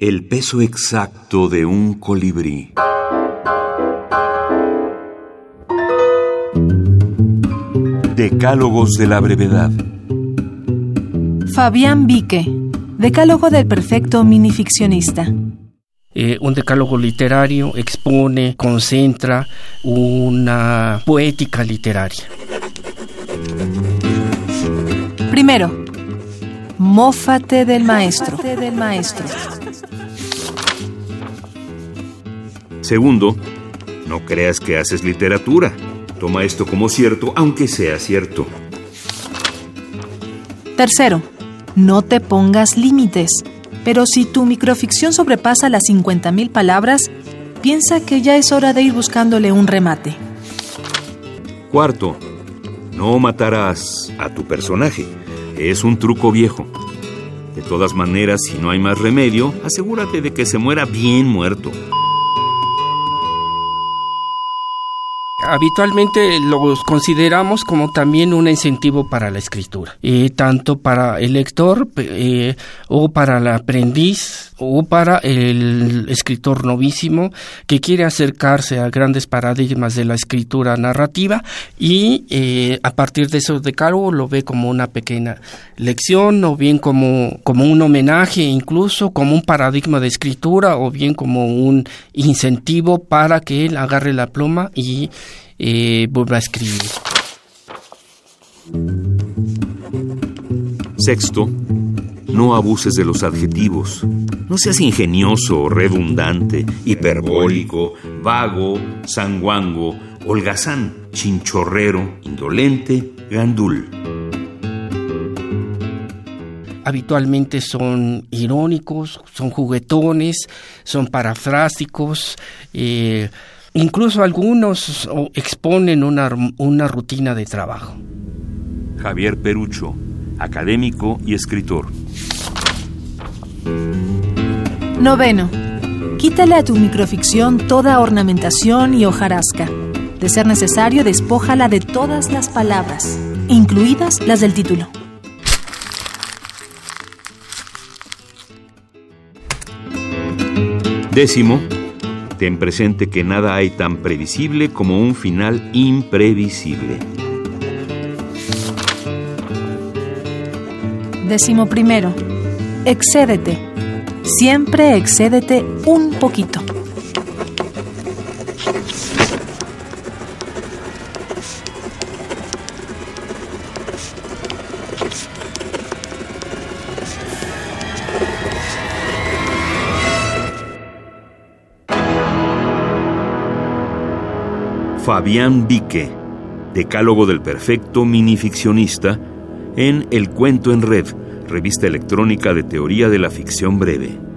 El peso exacto de un colibrí. Decálogos de la brevedad. Fabián Vique, Decálogo del perfecto minificcionista. Eh, un decálogo literario expone, concentra una poética literaria. Primero, mófate del maestro. del maestro. Segundo, no creas que haces literatura. Toma esto como cierto, aunque sea cierto. Tercero, no te pongas límites. Pero si tu microficción sobrepasa las 50.000 palabras, piensa que ya es hora de ir buscándole un remate. Cuarto, no matarás a tu personaje. Es un truco viejo. De todas maneras, si no hay más remedio, asegúrate de que se muera bien muerto. Habitualmente los consideramos como también un incentivo para la escritura, tanto para el lector eh, o para el aprendiz o para el escritor novísimo que quiere acercarse a grandes paradigmas de la escritura narrativa y eh, a partir de eso de decálogo lo ve como una pequeña lección o bien como, como un homenaje incluso como un paradigma de escritura o bien como un incentivo para que él agarre la pluma y eh, vuelva a escribir. Sexto, no abuses de los adjetivos. No seas ingenioso, redundante, hiperbólico, vago, sanguango, holgazán, chinchorrero, indolente, gandul. Habitualmente son irónicos, son juguetones, son parafrásticos, eh, incluso algunos exponen una, una rutina de trabajo. Javier Perucho académico y escritor. Noveno. Quítale a tu microficción toda ornamentación y hojarasca. De ser necesario, despójala de todas las palabras, incluidas las del título. Décimo, ten presente que nada hay tan previsible como un final imprevisible. Décimo primero, excédete. Siempre excédete un poquito. Fabián Vique, Decálogo del Perfecto Minificcionista, en El Cuento en Red, revista electrónica de teoría de la ficción breve.